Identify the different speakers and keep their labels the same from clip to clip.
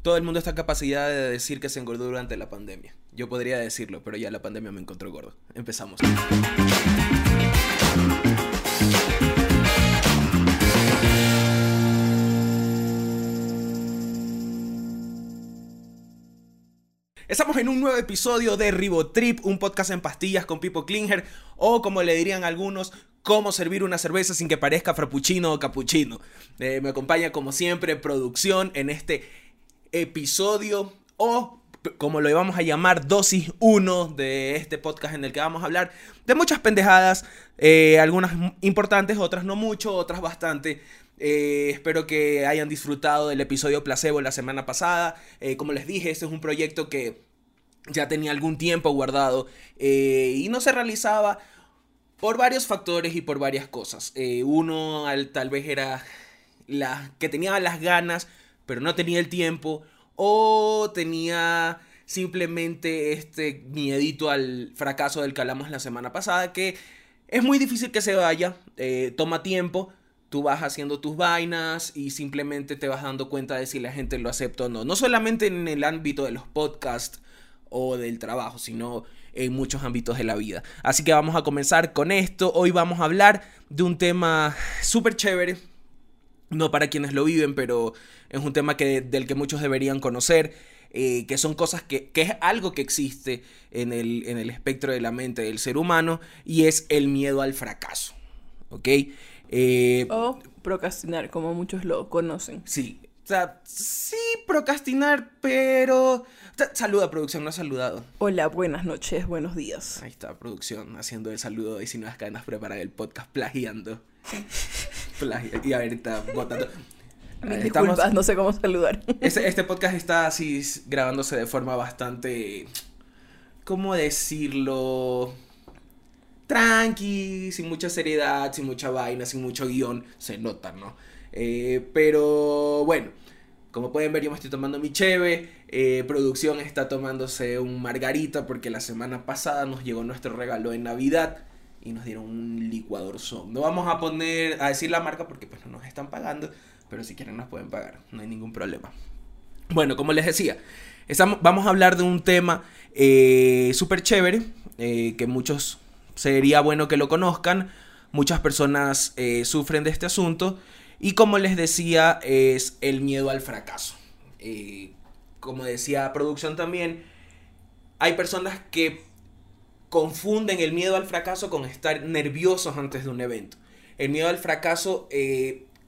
Speaker 1: Todo el mundo está en capacidad de decir que se engordó durante la pandemia. Yo podría decirlo, pero ya la pandemia me encontró gordo. Empezamos. Estamos en un nuevo episodio de Ribotrip, un podcast en pastillas con Pipo Klinger, o como le dirían algunos, cómo servir una cerveza sin que parezca frappuccino o cappuccino. Eh, me acompaña como siempre producción en este episodio o como lo íbamos a llamar, dosis 1 de este podcast en el que vamos a hablar de muchas pendejadas, eh, algunas importantes, otras no mucho, otras bastante. Eh, espero que hayan disfrutado del episodio placebo la semana pasada. Eh, como les dije, este es un proyecto que ya tenía algún tiempo guardado y no se realizaba por varios factores y por varias cosas. uno tal vez era la, que tenía las ganas, pero no tenía el tiempo o tenía simplemente este miedito al fracaso del que hablamos la semana pasada, que es muy difícil que se vaya, eh, toma tiempo, tú vas haciendo tus vainas y simplemente te vas dando cuenta de si la gente lo acepta o no. No solamente en el ámbito de los podcasts o del trabajo, sino en muchos ámbitos de la vida. Así que vamos a comenzar con esto. Hoy vamos a hablar de un tema súper chévere, no para quienes lo viven, pero es un tema que, del que muchos deberían conocer, eh, que son cosas que, que, es algo que existe en el, en el espectro de la mente del ser humano y es el miedo al fracaso. ¿Ok?
Speaker 2: Eh, o procrastinar, como muchos lo conocen.
Speaker 1: Sí, o sea, sí, procrastinar, pero... Saluda, producción, no ha saludado.
Speaker 2: Hola, buenas noches, buenos días.
Speaker 1: Ahí está, producción, haciendo el saludo no las cadenas preparan el podcast plagiando. y ahorita botando.
Speaker 2: Disculpas, no sé cómo saludar.
Speaker 1: Este, este, podcast está así grabándose de forma bastante. ¿Cómo decirlo? Tranqui, sin mucha seriedad, sin mucha vaina, sin mucho guion. Se nota, ¿no? Eh, pero bueno, como pueden ver, yo me estoy tomando mi cheve. Eh, producción está tomándose un margarita porque la semana pasada nos llegó nuestro regalo de Navidad y nos dieron un licuador son. No vamos a poner a decir la marca porque pues no nos están pagando pero si quieren nos pueden pagar, no hay ningún problema. Bueno, como les decía, estamos, vamos a hablar de un tema eh, súper chévere, eh, que muchos sería bueno que lo conozcan, muchas personas eh, sufren de este asunto, y como les decía, es el miedo al fracaso. como decía producción también, hay personas que confunden el miedo al fracaso con estar nerviosos antes de un evento. El miedo al fracaso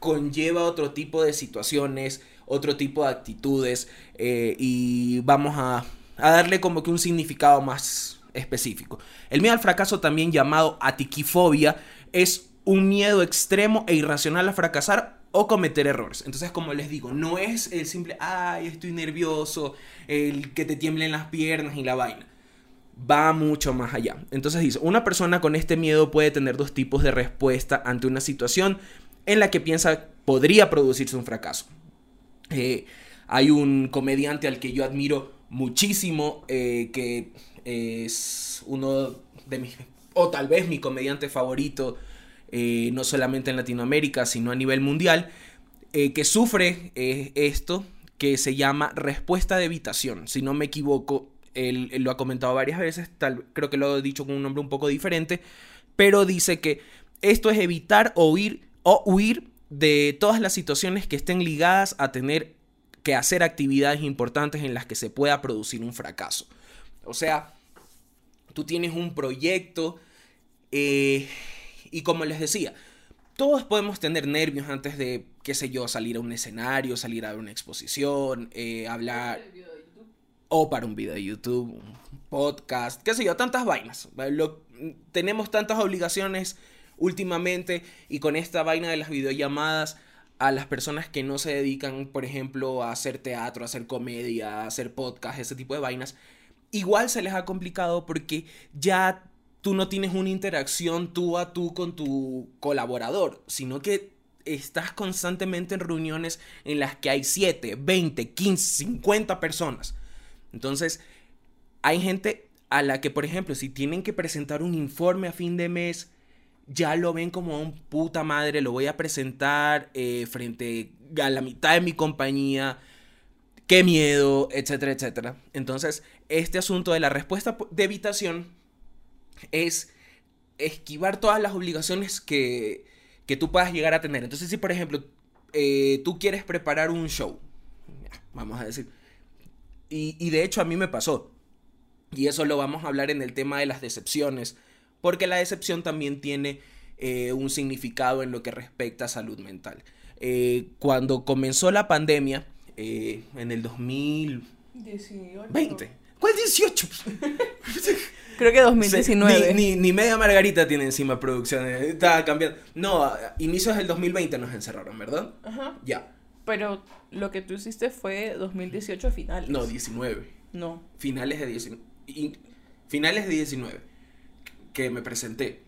Speaker 1: conlleva otro tipo de situaciones, otro tipo de actitudes eh, y vamos a, darle como que un significado más específico. El miedo al fracaso, también llamado atiquifobia, es un miedo extremo e irracional a fracasar o cometer errores. Entonces, como les digo, no es el simple, ay, estoy nervioso, el que te tiemblen las piernas y la vaina. Va mucho más allá. Entonces dice, una persona con este miedo puede tener dos tipos de respuesta ante una situación en la que piensa podría producirse un fracaso. Eh, hay un comediante al que yo admiro muchísimo, eh, que es uno de mis, o tal vez mi comediante favorito, eh, no solamente en Latinoamérica, sino a nivel mundial, que sufre esto que se llama respuesta de evitación. Si no me equivoco, él, lo ha comentado varias veces, tal, creo que lo he dicho con un nombre un poco diferente, pero dice que esto es evitar o huir o huir de todas las situaciones que estén ligadas a tener que hacer actividades importantes en las que se pueda producir un fracaso. O sea, tú tienes un proyecto eh, y como les decía, todos podemos tener nervios antes de, qué sé yo, salir a un escenario, salir a una exposición, eh, hablar... O para un video de YouTube, podcast, qué sé yo, tantas vainas. tenemos tantas obligaciones últimamente y con esta vaina de las videollamadas a las personas que no se dedican, por ejemplo, a hacer teatro, a hacer comedia, a hacer podcast, ese tipo de vainas, igual se les ha complicado porque ya tú no tienes una interacción tú a tú con tu colaborador, sino que estás constantemente en reuniones en las que hay 7, 20, 15, 50 personas. Entonces, hay gente a la que, por ejemplo, si tienen que presentar un informe a fin de mes, ya lo ven como un puta madre, lo voy a presentar eh, frente a la mitad de mi compañía. qué miedo, etcétera, etcétera. Entonces, este asunto de la respuesta de evitación es esquivar todas las obligaciones que, que tú puedas llegar a tener. Entonces, si por ejemplo eh, tú quieres preparar un show, vamos a decir, y, y de hecho a mí me pasó, y eso lo vamos a hablar en el tema de las decepciones, porque la decepción también tiene eh, un significado en lo que respecta a salud mental. Eh, cuando comenzó la pandemia, en el 2020, ¿cuál 18?
Speaker 2: Creo que 2019.
Speaker 1: Ni, ni, media margarita tiene encima producción. Estaba cambiando. No, inicios del 2020 nos encerraron, ¿verdad?
Speaker 2: Ajá.
Speaker 1: Ya.
Speaker 2: Pero lo que tú hiciste fue 2018 finales.
Speaker 1: No, 19.
Speaker 2: No.
Speaker 1: Finales de 19. finales de 19. Que me presenté.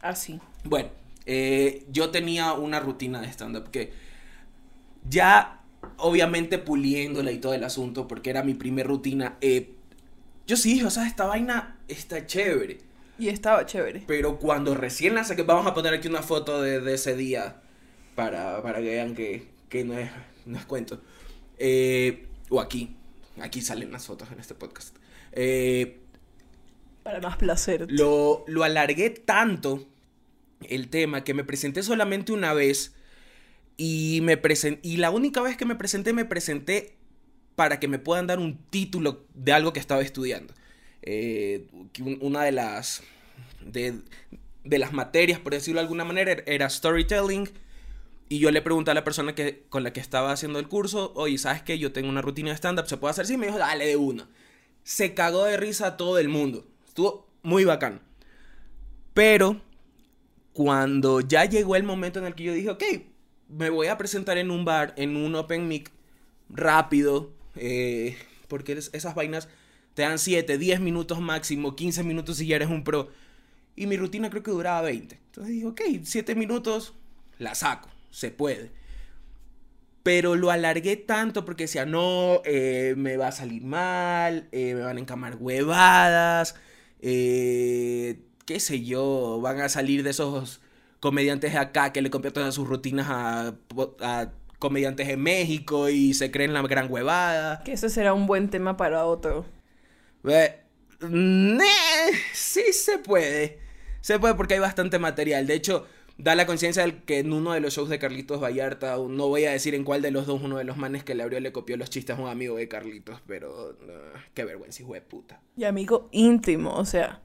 Speaker 2: Ah, sí.
Speaker 1: Bueno, eh, yo tenía una rutina de stand-up que ya, obviamente, puliéndola y todo el asunto, porque era mi primer rutina. Eh, yo sí, o sea, esta vaina está chévere.
Speaker 2: Y estaba chévere.
Speaker 1: Pero cuando recién la saqué, vamos a poner aquí una foto de, ese día para, para, que vean que, que no, es, no es cuento. Eh, o aquí, aquí salen las fotos en este podcast. Eh,
Speaker 2: para más placer.
Speaker 1: Lo, lo alargué tanto el tema que me presenté solamente una vez y me presenté, y la única vez que me presenté me presenté para que me puedan dar un título de algo que estaba estudiando. Eh, una de las, de, las materias, por decirlo de alguna manera, era storytelling. Y yo le pregunté a la persona que, con la que estaba haciendo el curso, oye, ¿sabes qué? Yo tengo una rutina de stand-up, ¿se puede hacer? Sí, me dijo, dale de una. Se cagó de risa a todo el mundo. Estuvo muy bacán. Pero cuando ya llegó el momento en el que yo dije, ok, me voy a presentar en un bar, en un open mic, rápido, eh, porque esas vainas te dan 7, 10 minutos máximo, 15 minutos si ya eres un pro. Y mi rutina creo que duraba 20. Entonces dije, ok, 7 minutos, la saco, se puede. Pero lo alargué tanto porque decía, no, eh, me va a salir mal, eh, me van a encamar huevadas, qué sé yo, van a salir de esos comediantes de acá que le copian todas sus rutinas a, a comediantes en México y se creen la gran huevada.
Speaker 2: Que ese será un buen tema para otro.
Speaker 1: sí se puede. Se puede porque hay bastante material. De hecho, da la conciencia de que en uno de los shows de Carlitos Vallarta, no voy a decir en cuál de los dos, uno de los manes que le abrió le copió los chistes a un amigo de Carlitos, pero qué vergüenza, hijo de puta.
Speaker 2: Y amigo íntimo, o sea,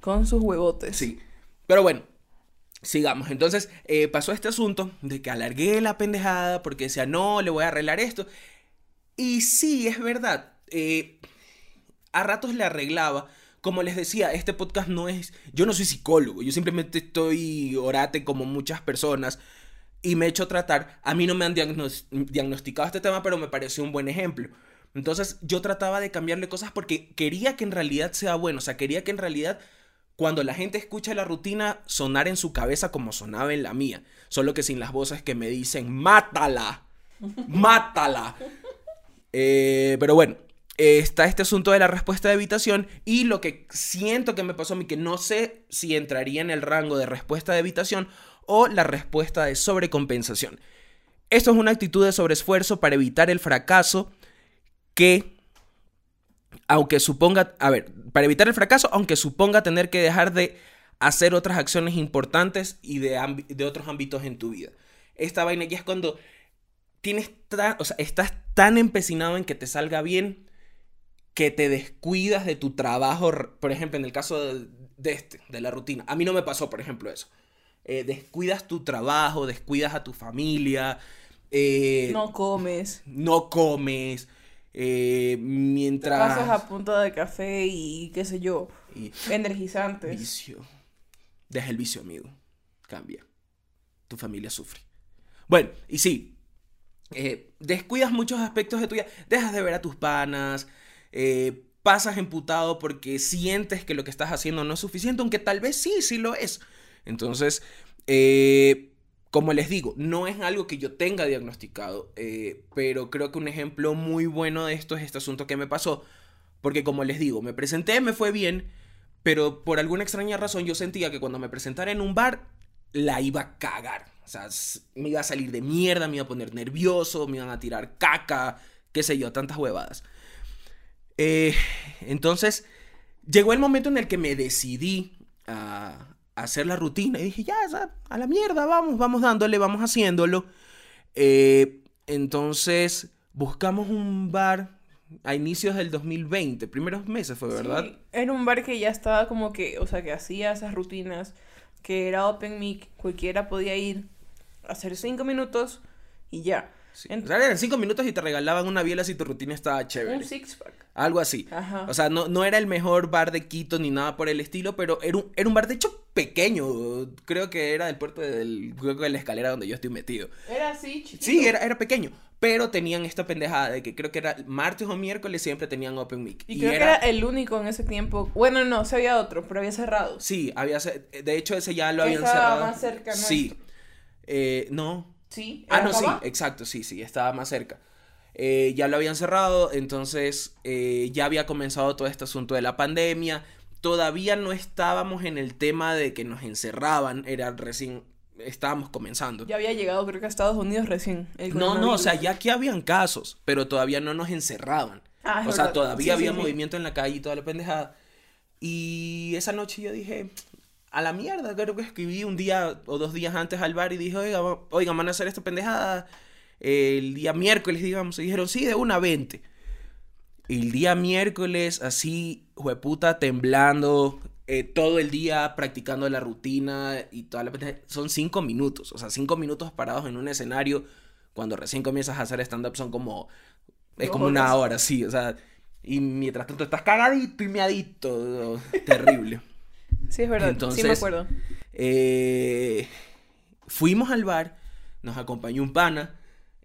Speaker 2: con sus huevotes.
Speaker 1: Sí. Pero bueno, Sigamos, entonces eh, pasó este asunto de que alargué la pendejada porque decía, no, le voy a arreglar esto. Y sí, es verdad, eh, a ratos le arreglaba. Como les decía, este podcast no es, yo no soy psicólogo, yo simplemente estoy orate como muchas personas y me he hecho tratar. A mí no me han diagnosticado este tema, pero me pareció un buen ejemplo. Entonces yo trataba de cambiarle cosas porque quería que en realidad sea bueno, o sea, quería que en realidad cuando la gente escucha la rutina sonar en su cabeza como sonaba en la mía, solo que sin las voces que me dicen, mátala, mátala. Eh, pero bueno, está este asunto de la respuesta de evitación y lo que siento que me pasó a mí, que no sé si entraría en el rango de respuesta de evitación o la respuesta de sobrecompensación. Esto es una actitud de sobreesfuerzo para evitar el fracaso que aunque suponga, a ver, para evitar el fracaso, aunque suponga tener que dejar de hacer otras acciones importantes y de, de otros ámbitos en tu vida. Esta vaina ya es cuando tienes o sea, estás tan empecinado en que te salga bien que te descuidas de tu trabajo, por ejemplo, en el caso de, este, de la rutina. A mí no me pasó, por ejemplo, eso. Eh, descuidas tu trabajo, descuidas a tu familia. Eh,
Speaker 2: no comes.
Speaker 1: No comes. Eh, mientras...
Speaker 2: pasas a punta de café y qué sé yo, energizantes.
Speaker 1: Vicio. Deja el vicio, amigo. Cambia. Tu familia sufre. Bueno, y sí, descuidas muchos aspectos de tu vida. Dejas de ver a tus panas. Eh, pasas emputado porque sientes que lo que estás haciendo no es suficiente, aunque tal vez sí, sí lo es. Entonces, eh, como les digo, no es algo que yo tenga diagnosticado, eh, pero creo que un ejemplo muy bueno de esto es este asunto que me pasó, porque como les digo, me presenté, me fue bien, pero por alguna extraña razón yo sentía que cuando me presentara en un bar, la iba a cagar. O sea, me iba a salir de mierda, me iba a poner nervioso, me iban a tirar caca, qué sé yo, tantas huevadas. Eh, entonces, llegó el momento en el que me decidí a, hacer la rutina y dije, ya, a la mierda, vamos, vamos dándole, vamos haciéndolo. Eh, entonces, buscamos un bar a inicios del 2020, primeros meses fue, ¿verdad? Sí,
Speaker 2: era un bar que ya estaba como que, o sea, que hacía esas rutinas, que era open mic, cualquiera podía ir hacer cinco minutos y ya.
Speaker 1: O sea, eran cinco minutos y te regalaban una biela si tu rutina estaba chévere.
Speaker 2: Un six pack.
Speaker 1: Algo así. O sea, no, no era el mejor bar de Quito ni nada por el estilo, pero era un, era un bar de hecho pequeño. Creo que era del puerto del. Creo que de la escalera donde yo estoy metido.
Speaker 2: Era así, chiquito.
Speaker 1: Sí, era, era pequeño. Pero tenían esta pendejada de que creo que era martes o miércoles siempre tenían Open Mic.
Speaker 2: Y, creo que era el único en ese tiempo. Bueno, no, se había otro, pero había cerrado.
Speaker 1: Sí, había de hecho ese ya lo habían cerrado.
Speaker 2: más cerca,
Speaker 1: Sí. Eh, no,
Speaker 2: Sí.
Speaker 1: Ah, no, sí, exacto, sí, sí, estaba más cerca. Eh, ya lo habían cerrado, entonces eh, ya había comenzado todo este asunto de la pandemia. Todavía no estábamos en el tema de que nos encerraban, era recién, estábamos comenzando.
Speaker 2: Ya había llegado, creo que a Estados Unidos recién.
Speaker 1: no, no, o sea, ya que habían casos, pero todavía no nos encerraban. Ah, o sea, todavía había movimiento en la calle y toda la pendejada. Y esa noche yo dije, a la mierda. Creo que escribí un día o dos días antes al bar y dije, oiga, oiga, van a hacer esta pendejada el día miércoles, digamos. Y dijeron, sí, de una 20. El día miércoles, así, jueputa, temblando, eh, todo el día practicando la rutina y toda la pendejada. Son cinco minutos, o sea, cinco minutos parados en un escenario. Cuando recién comienzas a hacer stand-up son como. Es como una hora, sí, o sea. Y mientras tanto estás cagadito y meadito. Terrible.
Speaker 2: Sí, es verdad. sí me acuerdo.
Speaker 1: Eh, fuimos al bar, nos acompañó un pana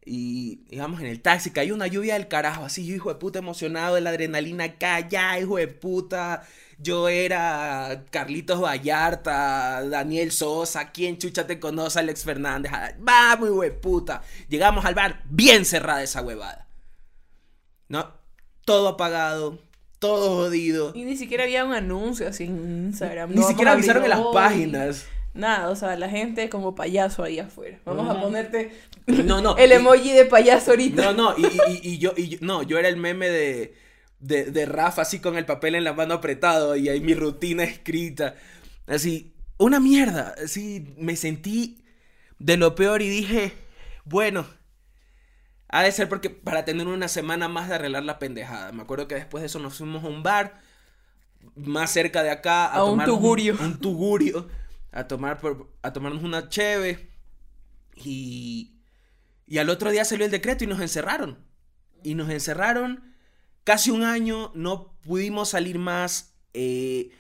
Speaker 1: y íbamos en el taxi, cayó una lluvia del carajo, así yo hijo de puta emocionado de la adrenalina acá, ya hijo de puta, yo era Carlitos Vallarta, Daniel Sosa, ¿quién chucha te conoce? Alex Fernández, vamos hijo de puta, llegamos al bar, bien cerrada esa huevada, ¿no? Todo apagado, todo jodido.
Speaker 2: Y ni siquiera había un anuncio así en Instagram.
Speaker 1: Ni siquiera avisaron en las páginas.
Speaker 2: Nada, o sea, la gente como payaso ahí afuera. Vamos a ponerte
Speaker 1: no, no,
Speaker 2: el emoji de payaso ahorita.
Speaker 1: No, no, y, y, yo, y no, yo era el meme de, de, de, Rafa así con el papel en la mano apretado y ahí mi rutina escrita. Así, una mierda. Así, me sentí de lo peor y dije, bueno, ha de ser porque para tener una semana más de arreglar la pendejada. Me acuerdo que después de eso nos fuimos a un bar más cerca de acá
Speaker 2: a, tomar un tugurio.
Speaker 1: Un, tugurio a tomar a tomarnos una cheve y y al otro día salió el decreto y nos encerraron. Y nos encerraron casi un año, no pudimos salir más. Eh,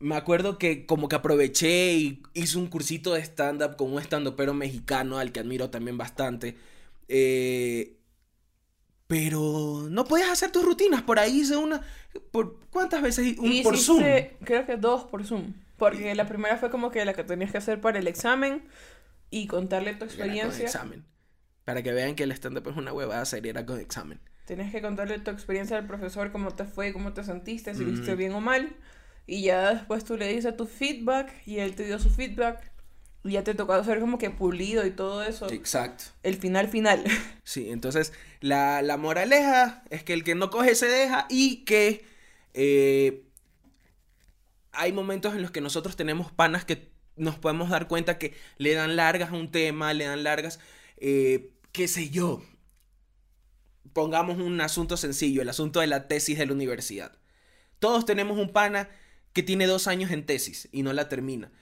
Speaker 1: me acuerdo que como que aproveché y hice un cursito de stand-up con un stand-upero mexicano al que admiro también bastante. Eh, pero no podías hacer tus rutinas. Por ahí hice una. ¿Por cuántas veces? Un, por Zoom.
Speaker 2: Creo que dos por Zoom. Porque la primera fue como que la que tenías que hacer para el examen y contarle tu experiencia.
Speaker 1: examen. Para que vean que el stand-up es una huevada seria, era con examen.
Speaker 2: Tienes que contarle tu experiencia al profesor, cómo te fue, cómo te sentiste, si viste bien o mal. Y ya después tú le dices tu feedback y él te dio su feedback. Y ya te tocó hacer como que pulido y todo eso.
Speaker 1: Exacto.
Speaker 2: El final final.
Speaker 1: Sí, entonces la, moraleja es que el que no coge se deja y que eh, hay momentos en los que nosotros tenemos panas que nos podemos dar cuenta que le dan largas a un tema, le dan largas, eh, qué sé yo. Pongamos un asunto sencillo, el asunto de la tesis de la universidad. Todos tenemos un pana que tiene dos años en tesis y no la termina.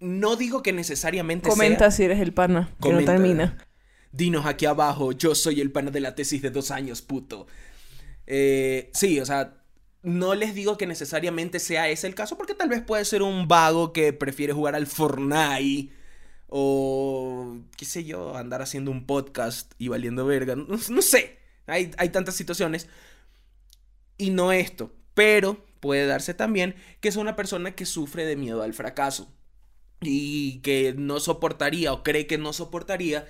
Speaker 1: No digo que necesariamente
Speaker 2: Comenta si eres el pana que no termina.
Speaker 1: Dinos aquí abajo, yo soy el pana de la tesis de dos años, puto. Eh, sí, o sea, no les digo que necesariamente sea ese el caso, porque tal vez puede ser un vago que prefiere jugar al Fortnite. O, qué sé yo, andar haciendo un podcast y valiendo verga. No, sé. Hay, hay tantas situaciones. Y no esto. Pero puede darse también que es una persona que sufre de miedo al fracaso. Y que no soportaría o cree que no soportaría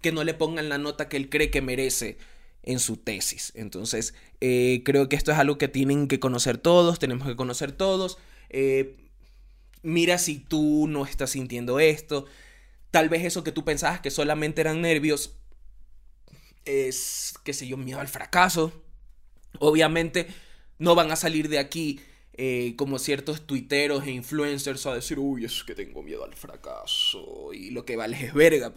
Speaker 1: que no le pongan la nota que él cree que merece en su tesis. Entonces, eh, creo que esto es algo que tienen que conocer todos, tenemos que conocer todos. Eh, mira si tú no estás sintiendo esto. tal vez eso que tú pensabas que solamente eran nervios es, qué sé yo, miedo al fracaso. Obviamente no van a salir de aquí eh, como ciertos tuiteros e influencers a decir, uy, es que tengo miedo al fracaso y lo que vale es verga.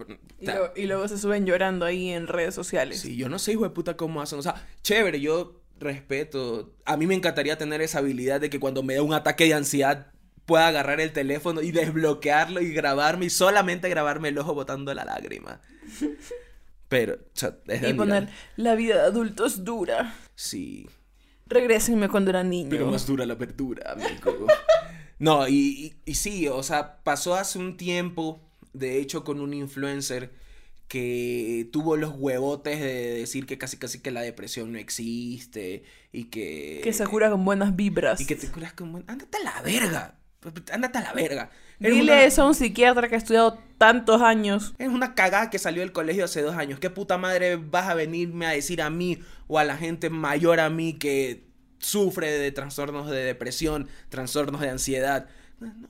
Speaker 2: y, y, luego se suben llorando ahí en redes sociales.
Speaker 1: Sí, yo no sé, hijo de puta, cómo hacen. O sea, chévere, yo respeto. A mí me encantaría tener esa habilidad de que cuando me da un ataque de ansiedad pueda agarrar el teléfono y desbloquearlo y grabarme y solamente grabarme el ojo botando la lágrima. Pero, o sea,
Speaker 2: es Y poner, la vida de adulto es dura.
Speaker 1: Sí.
Speaker 2: Regrésenme cuando era niño.
Speaker 1: Pero más dura la verdura, amigo. no, y, y, sí, o sea, pasó hace un tiempo, de hecho, con un influencer que tuvo los huevotes de decir que casi casi que la depresión no existe y que...
Speaker 2: Que se cura con buenas vibras.
Speaker 1: Y que te curas con buenas... Ándate a la verga. Ándate a la verga.
Speaker 2: Dile eso a un psiquiatra que ha estudiado tantos años.
Speaker 1: Es una cagada que salió del colegio hace dos años. ¿Qué puta madre vas a venirme a decir a mí o a la gente mayor a mí que sufre de trastornos de depresión, trastornos de ansiedad?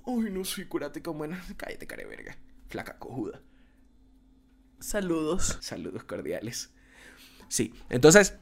Speaker 1: Uy, no soy curate con buena. Cállate, care verga. Flaca cojuda.
Speaker 2: Saludos.
Speaker 1: Saludos cordiales. Sí, entonces,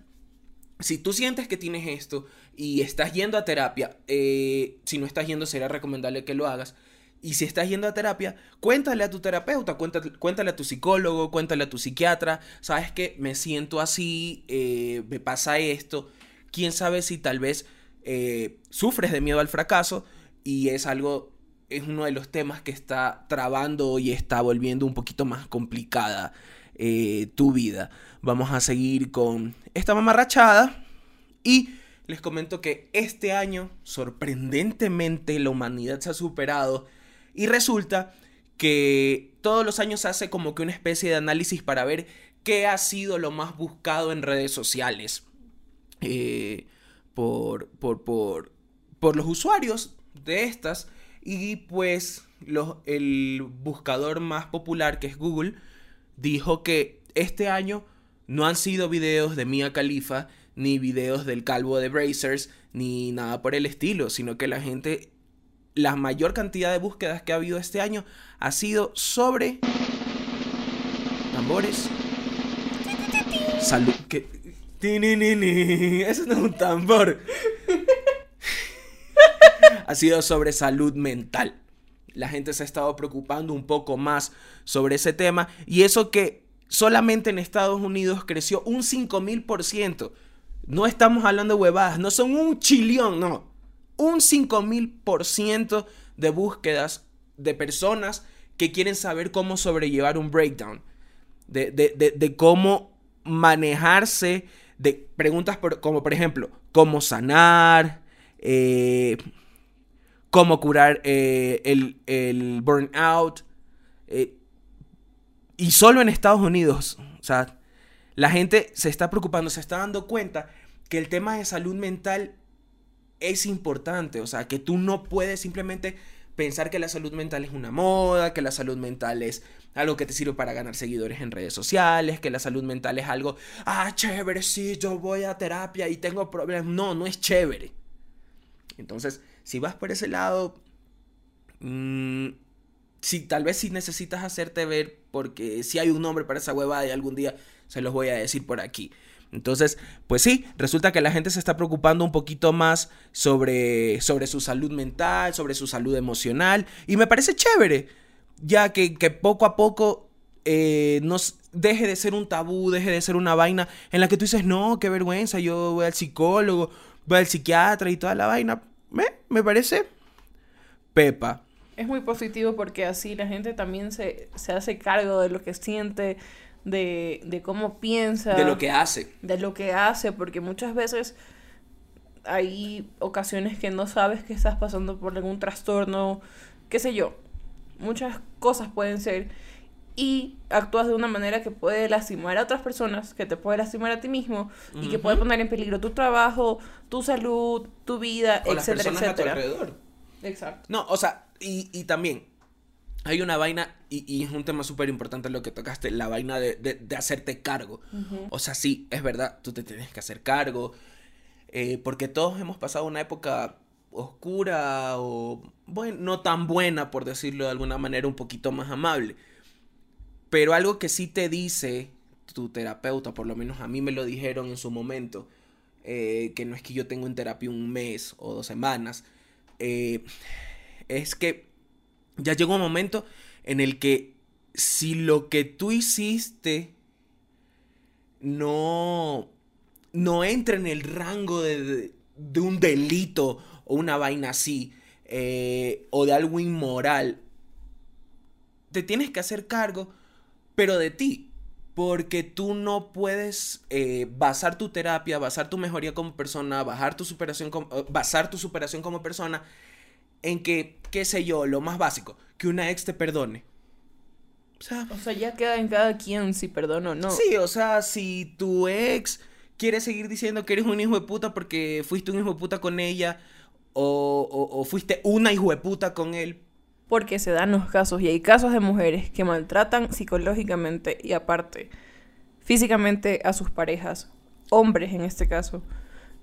Speaker 1: si tú sientes que tienes esto y estás yendo a terapia, eh, si no estás yendo, será recomendable que lo hagas y si estás yendo a terapia, cuéntale a tu terapeuta, cuéntale, cuéntale a tu psicólogo, cuéntale a tu psiquiatra, sabes que me siento así, eh, me pasa esto, quién sabe si tal vez eh, sufres de miedo al fracaso y es algo, es uno de los temas que está trabando y está volviendo un poquito más complicada eh, tu vida. Vamos a seguir con esta mamarrachada y les comento que este año, sorprendentemente, la humanidad se ha superado y resulta que todos los años hace como que una especie de análisis para ver qué ha sido lo más buscado en redes sociales eh, por, por, por, por, los usuarios de estas. Y pues los, el buscador más popular, que es Google, dijo que este año no han sido videos de Mia Khalifa, ni videos del calvo de Brazers, ni nada por el estilo, sino que la gente la mayor cantidad de búsquedas que ha habido este año ha sido sobre tambores. Salud. Que... Eso no es un tambor. ha sido sobre salud mental. La gente se ha estado preocupando un poco más sobre ese tema. Y eso que solamente en Estados Unidos creció un 5000%. No estamos hablando de huevadas, no son un chillón, no un 5000% de búsquedas de personas que quieren saber cómo sobrellevar un breakdown, de, cómo manejarse, de preguntas como por ejemplo, cómo sanar, eh, cómo curar eh, el, burnout. Eh, y solo en Estados Unidos, o sea, la gente se está preocupando, se está dando cuenta que el tema de salud mental es importante. O sea, que tú no puedes simplemente pensar que la salud mental es una moda, que la salud mental es algo que te sirve para ganar seguidores en redes sociales, que la salud mental es algo, ah, chévere, sí, yo voy a terapia y tengo problemas. No, no es chévere. Entonces, si vas por ese lado, mmm, si tal vez si necesitas hacerte ver, porque si hay un nombre para esa huevada y algún día se los voy a decir por aquí. Entonces, pues sí, resulta que la gente se está preocupando un poquito más sobre, sobre su salud mental, sobre su salud emocional, y me parece chévere, ya que, poco a poco eh, nos deje de ser un tabú, deje de ser una vaina en la que tú dices, no, qué vergüenza, yo voy al psicólogo, voy al psiquiatra y toda la vaina. Me, me parece pepa.
Speaker 2: Es muy positivo porque así la gente también se, se hace cargo de lo que siente, de, de cómo piensa.
Speaker 1: De lo que hace.
Speaker 2: De lo que hace, porque muchas veces hay ocasiones que no sabes que estás pasando por algún trastorno, qué sé yo. Muchas cosas pueden ser y actúas de una manera que puede lastimar a otras personas, que te puede lastimar a ti mismo y que puede poner en peligro tu trabajo, tu salud, tu vida, etcétera, etcétera. alrededor.
Speaker 1: Exacto. No, o sea, y, y también hay una vaina, y, es un tema súper importante lo que tocaste, la vaina de, hacerte cargo. O sea, sí, es verdad, tú te tienes que hacer cargo, eh, porque todos hemos pasado una época oscura o, bueno, no tan buena, por decirlo de alguna manera, un poquito más amable. Pero algo que sí te dice tu terapeuta, por lo menos a mí me lo dijeron en su momento, eh, que no es que yo tengo en terapia un mes o dos semanas, eh, es que ya llegó un momento en el que si lo que tú hiciste no, no entra en el rango de, de un delito o una vaina así, eh, o de algo inmoral, te tienes que hacer cargo, pero de ti. Porque tú no puedes eh, basar tu terapia, basar tu mejoría como persona, basar tu superación eh, basar tu superación como persona en que, qué sé yo, lo más básico, que una ex te perdone.
Speaker 2: O sea, o sea, ya queda en cada quien si perdona o no.
Speaker 1: Sí, o sea, si tu ex quiere seguir diciendo que eres un hijo de puta porque fuiste un hijo de puta con ella o, o, o fuiste una hijo de puta con él,
Speaker 2: porque se dan los casos y hay casos de mujeres que maltratan psicológicamente y aparte físicamente a sus parejas, hombres en este caso.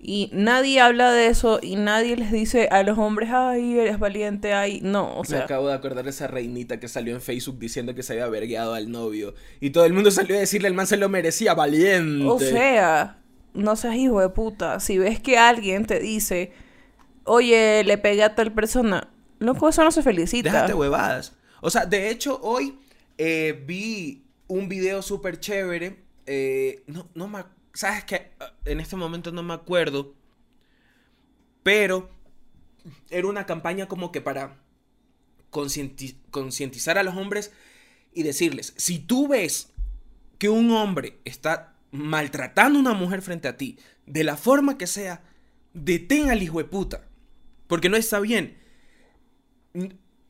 Speaker 2: Y nadie habla de eso y nadie les dice a los hombres, ay, eres valiente, ay, no, o sea.
Speaker 1: Me acabo de acordar de esa reinita que salió en Facebook diciendo que se había vergueado al novio. Y todo el mundo salió a decirle, el man se lo merecía, valiente.
Speaker 2: O sea, no seas hijo de puta. Si ves que alguien te dice, oye, le pegué a tal persona, Loco, eso no se felicita.
Speaker 1: Déjate huevadas. O sea, de hecho, hoy eh, vi un video súper chévere. Eh, no, no me... ¿Sabes qué? En este momento no me acuerdo. Pero era una campaña como que para concientizar a los hombres y decirles, si tú ves que un hombre está maltratando a una mujer frente a ti, de la forma que sea, detén al hijo de puta. Porque no está bien.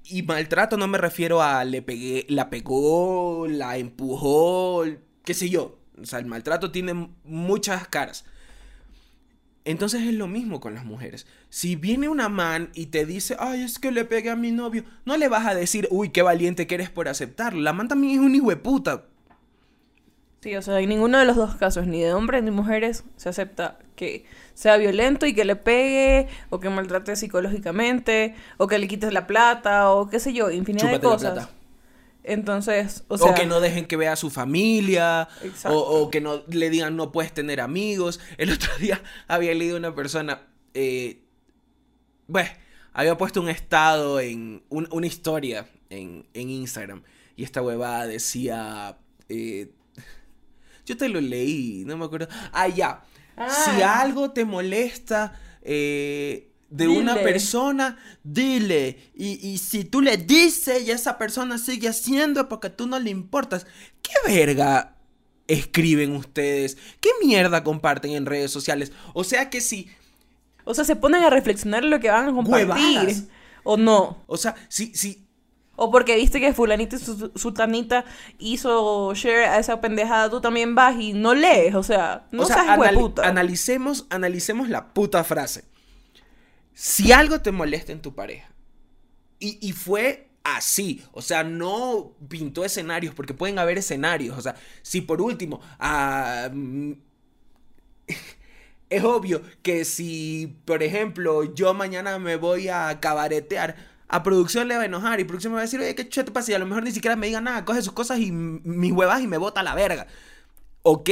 Speaker 1: Y maltrato no me refiero a le pegué, la pegó, la empujó, qué sé yo. O sea, el maltrato tiene muchas caras. Entonces es lo mismo con las mujeres. Si viene una man y te dice, ay, es que le pegué a mi novio, no le vas a decir, uy, qué valiente que eres por aceptarlo. La man también es un hijo de puta.
Speaker 2: Sí, o sea, en ninguno de los dos casos, ni de hombres ni mujeres, se acepta que sea violento y que le pegue, o que maltrate psicológicamente, o que le quites la plata, o qué sé yo, infinidad de cosas. Entonces,
Speaker 1: o sea... O que no dejen que vea a su familia, o, o, que no le digan no puedes tener amigos. El otro día había leído una persona, eh, bueno, había puesto un estado en, una historia en, en Instagram, y esta huevada decía... Eh, yo te lo leí, no me acuerdo. Ah, ya. Si ah. algo te molesta eh, de una persona, dile. Y, y, si tú le dices y esa persona sigue haciendo porque tú no le importas, ¿qué verga escriben ustedes? ¿Qué mierda comparten en redes sociales? O sea que si...
Speaker 2: O sea, se ponen a reflexionar lo que van a compartir. ¿O no?
Speaker 1: O sea, si, si,
Speaker 2: o porque viste que fulanita y su, sultanita hizo share a esa pendejada, tú también vas y no lees, o sea, no seas
Speaker 1: Analicemos, analicemos la puta frase. Si algo te molesta en tu pareja, y, fue así, o sea, no pintó escenarios, porque pueden haber escenarios, o sea, si por último, es obvio que si, por ejemplo, yo mañana me voy a cabaretear, a producción le va a enojar y producción me va a decir, oye, qué chulo te pasa y a lo mejor ni siquiera me diga nada, coge sus cosas y mis huevas y me bota a la verga. Ok,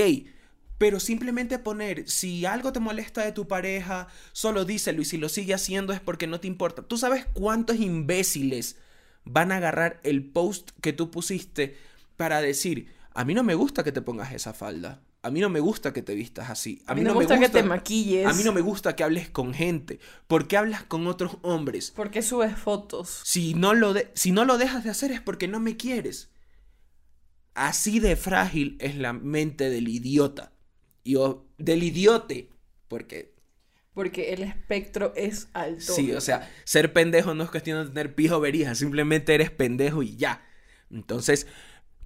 Speaker 1: pero simplemente poner, si algo te molesta de tu pareja, solo díselo y si lo sigue haciendo es porque no te importa. ¿Tú sabes cuántos imbéciles van a agarrar el post que tú pusiste para decir, a mí no me gusta que te pongas esa falda? A mí no me gusta que te vistas así. A mí no, me gusta,
Speaker 2: que te maquilles.
Speaker 1: A mí no me gusta que hables con gente. ¿Por qué hablas con otros hombres?
Speaker 2: ¿Por qué subes fotos?
Speaker 1: Si no lo, si no lo dejas de hacer es porque no me quieres. Así de frágil es la mente del idiota. Y del idiote. Porque
Speaker 2: porque el espectro es alto.
Speaker 1: Sí, o sea, ser pendejo no es cuestión de tener pijo verija, simplemente eres pendejo y ya. Entonces,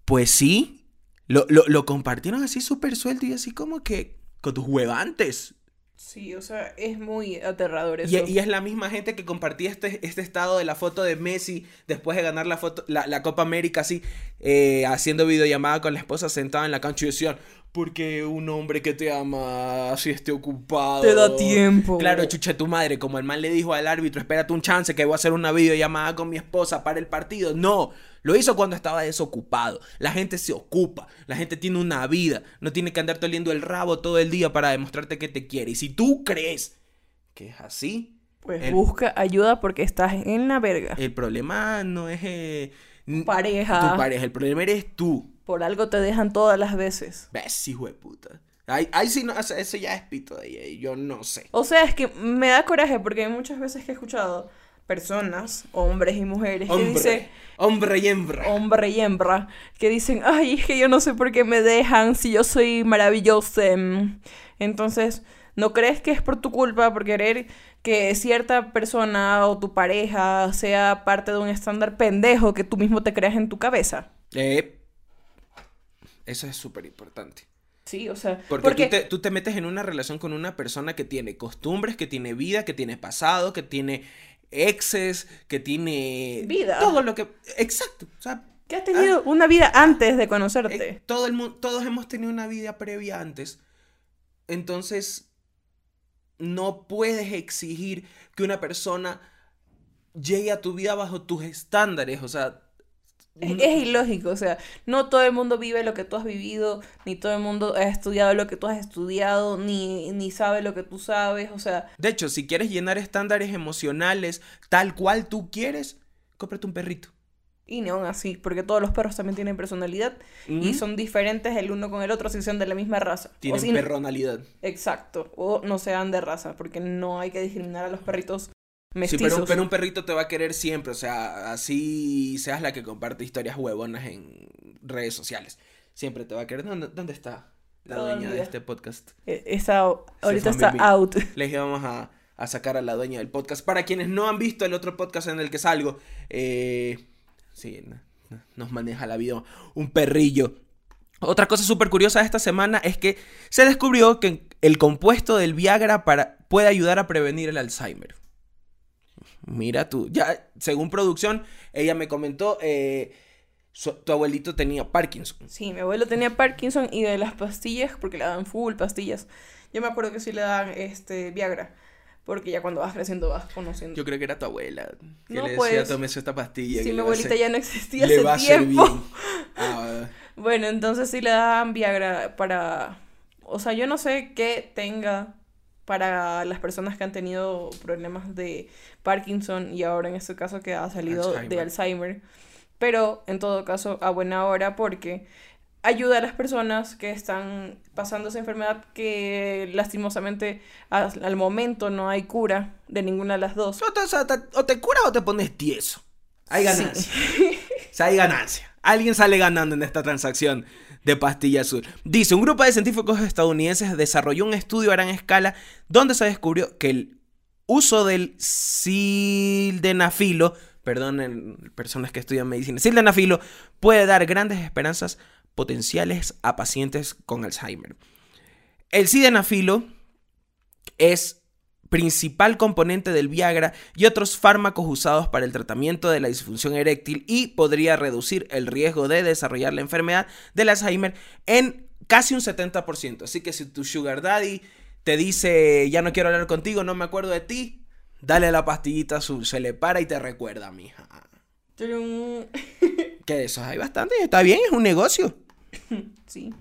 Speaker 1: pues sí, lo, compartieron así súper suelto y así como que con tus huevantes.
Speaker 2: Sí, o sea, es muy aterrador
Speaker 1: eso. Y, es la misma gente que compartía este, este estado de la foto de Messi después de ganar la, foto, la, Copa América así, eh, haciendo videollamada con la esposa sentada en la cancha y decían, porque un hombre que te ama, si esté ocupado.
Speaker 2: Te da tiempo.
Speaker 1: Claro, chucha tu madre, como el man le dijo al árbitro, espérate un chance que voy a hacer una videollamada con mi esposa para el partido. No, lo hizo cuando estaba desocupado. La gente se ocupa, la gente tiene una vida, no tiene que andar oliendo el rabo todo el día para demostrarte que te quiere. Y si tú crees que es así,
Speaker 2: Pues
Speaker 1: el,
Speaker 2: busca ayuda porque estás en la verga.
Speaker 1: el problema no es eh,
Speaker 2: Pareja.
Speaker 1: tu pareja, el problema eres tú.
Speaker 2: Por algo te dejan todas las veces.
Speaker 1: Ves, hijo de puta. Ahí, ahí sí, no, eso eso ya es pito de y yo no sé.
Speaker 2: O sea, es que me da coraje porque hay muchas veces que he escuchado personas, hombres y mujeres, que dicen,
Speaker 1: hombre y hembra.
Speaker 2: hombre y hembra, que dicen, ay, es que yo no sé por qué me dejan si yo soy maravillosa. Entonces, ¿no crees que es por tu culpa, por querer que cierta persona o tu pareja sea parte de un estándar pendejo que tú mismo te creas en tu cabeza?
Speaker 1: Eh, eso es súper importante.
Speaker 2: Sí, o sea,
Speaker 1: Porque,
Speaker 2: porque,
Speaker 1: Tú, te, tú te metes en una relación con una persona que tiene costumbres, que tiene vida, que tiene pasado, que tiene exes, que tiene...
Speaker 2: Vida.
Speaker 1: Todo lo que... Exacto. O sea,
Speaker 2: que has tenido una vida antes de conocerte.
Speaker 1: Ah. eh, todo el mundo, todos hemos tenido una vida previa antes. Entonces, no puedes exigir que una persona llegue a tu vida bajo tus estándares. O sea...
Speaker 2: Es, es ilógico, o sea, no todo el mundo vive lo que tú has vivido, ni todo el mundo ha estudiado lo que tú has estudiado, ni, ni sabe lo que tú sabes, o sea,
Speaker 1: De hecho, si quieres llenar estándares emocionales tal cual tú quieres, cómprate un perrito.
Speaker 2: y no aún así, porque todos los perros también tienen personalidad y son diferentes el uno con el otro si son de la misma raza. O
Speaker 1: Tienen
Speaker 2: si-
Speaker 1: perronalidad.
Speaker 2: Exacto, o no sean de raza, porque no hay que discriminar a los perritos
Speaker 1: Sí, pero, pero un perrito te va a querer siempre, o sea, así seas la que comparte historias huevonas en redes sociales. Siempre te va a querer. ¿Dónde, dónde está la dueña de este podcast?
Speaker 2: Eh, ahorita está out.
Speaker 1: Les íbamos a, a sacar a la dueña del podcast. Para quienes no han visto el otro podcast en el que salgo, eh, sí, no- no- nos maneja la vida un perrillo. Otra cosa súper curiosa de esta semana es que se descubrió que el compuesto del Viagra para, puede ayudar a prevenir el Alzheimer. Mira tú, ya según producción, ella me comentó, eh, su- tu abuelito tenía Parkinson.
Speaker 2: Sí, mi abuelo tenía Parkinson y de las pastillas, porque le daban full pastillas. Yo me acuerdo que sí le daban este Viagra, porque ya cuando vas creciendo vas conociendo.
Speaker 1: Yo creo que era tu abuela que
Speaker 2: No,
Speaker 1: le decía,
Speaker 2: pues,
Speaker 1: tómese esta pastilla.
Speaker 2: Sí, mi
Speaker 1: a
Speaker 2: abuelita ya no existía
Speaker 1: le
Speaker 2: hace
Speaker 1: va a
Speaker 2: tiempo.
Speaker 1: Ah,
Speaker 2: Bueno, entonces sí le daban Viagra para... O sea, yo no sé qué tenga para las personas que han tenido problemas de Parkinson y ahora en este caso que ha salido de
Speaker 1: Alzheimer.
Speaker 2: Pero en todo caso a buena hora porque ayuda a las personas que están pasando esa enfermedad que lastimosamente al momento no hay cura de ninguna de las dos.
Speaker 1: o, te, o te- o te cura o te pones tieso. Hay
Speaker 2: Sí.
Speaker 1: ganancia. O sea, hay ganancia. Alguien sale ganando en esta transacción de pastilla azul. Dice, un grupo de científicos estadounidenses desarrolló un estudio a gran escala donde se descubrió que el uso del sildenafilo, perdonen personas que estudian medicina, sildenafilo puede dar grandes esperanzas potenciales a pacientes con Alzheimer. El sildenafilo es principal componente del Viagra y otros fármacos usados para el tratamiento de la disfunción eréctil y podría reducir el riesgo de desarrollar la enfermedad del Alzheimer en casi un 70%. Así que si tu sugar daddy te dice, ya no quiero hablar contigo, no me acuerdo de ti, dale la pastillita azul, se le para y te recuerda, mija. Que de esos hay bastante, está bien, es un negocio.
Speaker 2: Sí.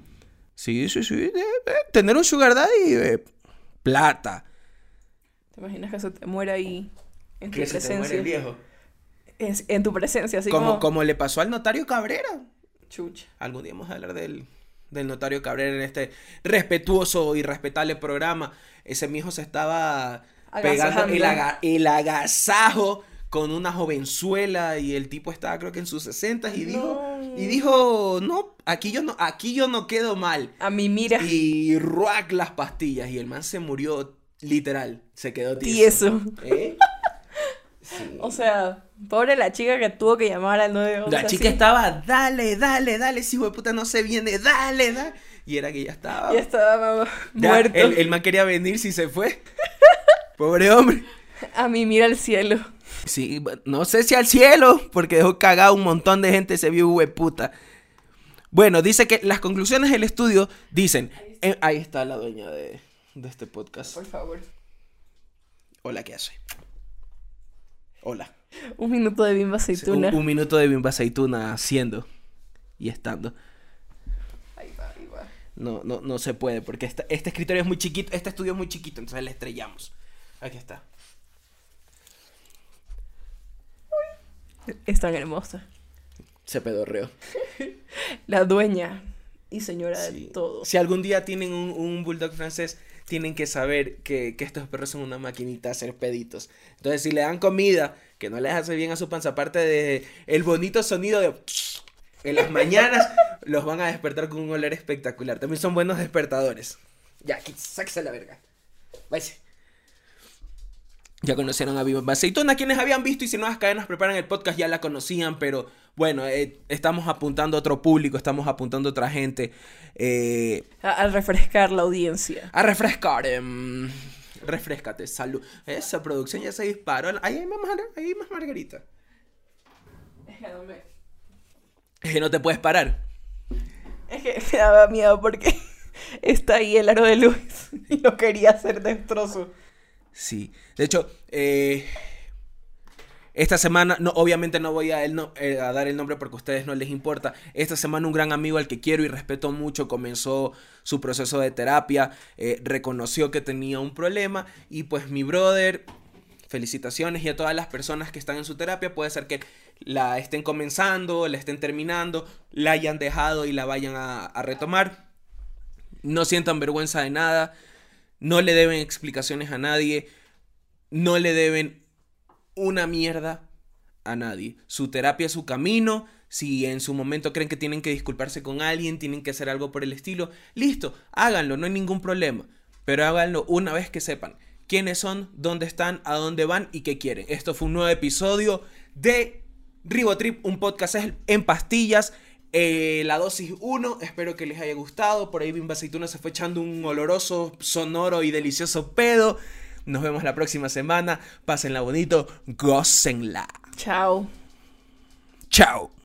Speaker 1: Sí, sí, sí. tener un sugar daddy, eh, plata.
Speaker 2: ¿Te imaginas que se te muera ahí en tu
Speaker 1: Que se te muere el
Speaker 2: presencia?
Speaker 1: viejo.
Speaker 2: En, en tu presencia, así
Speaker 1: Como,
Speaker 2: como...
Speaker 1: como le pasó al notario Cabrera.
Speaker 2: Chucha.
Speaker 1: Algún día vamos a hablar del, del notario Cabrera en este respetuoso y respetable programa. Ese mijo se estaba pegando el, aga- el agasajo con una jovenzuela y el tipo estaba creo que en sus 60 y dijo, y dijo, no, aquí yo no, aquí yo no quedo mal.
Speaker 2: A mí mira,
Speaker 1: Y ruac las pastillas y el man se murió literal, se quedó tieso.
Speaker 2: tieso.
Speaker 1: ¿Eh? Sí.
Speaker 2: O sea, pobre la chica que tuvo que llamar al 911.
Speaker 1: La chica
Speaker 2: así.
Speaker 1: estaba, dale, dale, dale, ese hijo de puta no se viene, dale, dale. Y era que ya estaba.
Speaker 2: Ya estaba
Speaker 1: Ya,
Speaker 2: muerto.
Speaker 1: El, el man quería venir si se fue. Pobre hombre.
Speaker 2: A mí mira al cielo.
Speaker 1: Sí, no sé si al cielo, porque dejó cagado un montón de gente ese viejo de puta. Bueno, dice que las conclusiones del estudio dicen. eh, ahí está la dueña de, de este podcast.
Speaker 2: Por favor.
Speaker 1: Hola, ¿qué hace? Hola.
Speaker 2: Un minuto de bimba aceituna.
Speaker 1: Un, un minuto de bimba aceituna haciendo y estando.
Speaker 2: Ahí va, ahí va.
Speaker 1: No, no, no se puede porque esta- este escritorio es muy chiquito, este estudio es muy chiquito, entonces le estrellamos. Aquí está.
Speaker 2: Es tan hermosa.
Speaker 1: Se pedorreó.
Speaker 2: La dueña y señora
Speaker 1: Sí.
Speaker 2: de todo.
Speaker 1: Si algún día tienen un, un bulldog francés, tienen que saber que, que estos perros son una maquinita de hacer peditos. Entonces, si le dan comida que no les hace bien a su panza, aparte de el bonito sonido de en las mañanas, los van a despertar con un olor espectacular. También son buenos despertadores. Ya, aquí, sáquese la verga. Váyase. Ya conocieron a Viva Aceituna, quienes habían visto y si nuevas cadenas preparan el podcast ya la conocían, pero bueno, eh, estamos apuntando a otro público, estamos apuntando a otra gente. eh,
Speaker 2: A, a refrescar la audiencia.
Speaker 1: a refrescar. em, refrescate, salud. Esa producción ya se disparó. Ahí hay más, ahí hay más margarita.
Speaker 2: Es que no me...
Speaker 1: Es que no te puedes parar.
Speaker 2: Es que me daba miedo porque está ahí el aro de luz y lo quería hacer destrozo.
Speaker 1: Sí. De hecho, eh, esta semana, no, obviamente no voy a, eh, a dar el nombre porque a ustedes no les importa. Esta semana un gran amigo al que quiero y respeto mucho comenzó su proceso de terapia, eh, reconoció que tenía un problema y pues mi brother, felicitaciones y a todas las personas que están en su terapia, puede ser que la estén comenzando, la estén terminando, la hayan dejado y la vayan a retomar. No sientan vergüenza de nada, no le deben explicaciones a nadie, no le deben una mierda a nadie. Su terapia es su camino. Si en su momento creen que tienen que disculparse con alguien, tienen que hacer algo por el estilo, listo, háganlo, no hay ningún problema. Pero háganlo una vez que sepan quiénes son, dónde están, a dónde van y qué quieren. Esto fue un nuevo episodio de Ribotrip, un podcast en pastillas. Eh, la dosis 1, espero que les haya gustado. Por ahí Bimba Aceituna se fue echando un oloroso, sonoro y delicioso pedo. Nos vemos la próxima semana. Pásenla bonito, gócenla.
Speaker 2: Chao.
Speaker 1: Chao.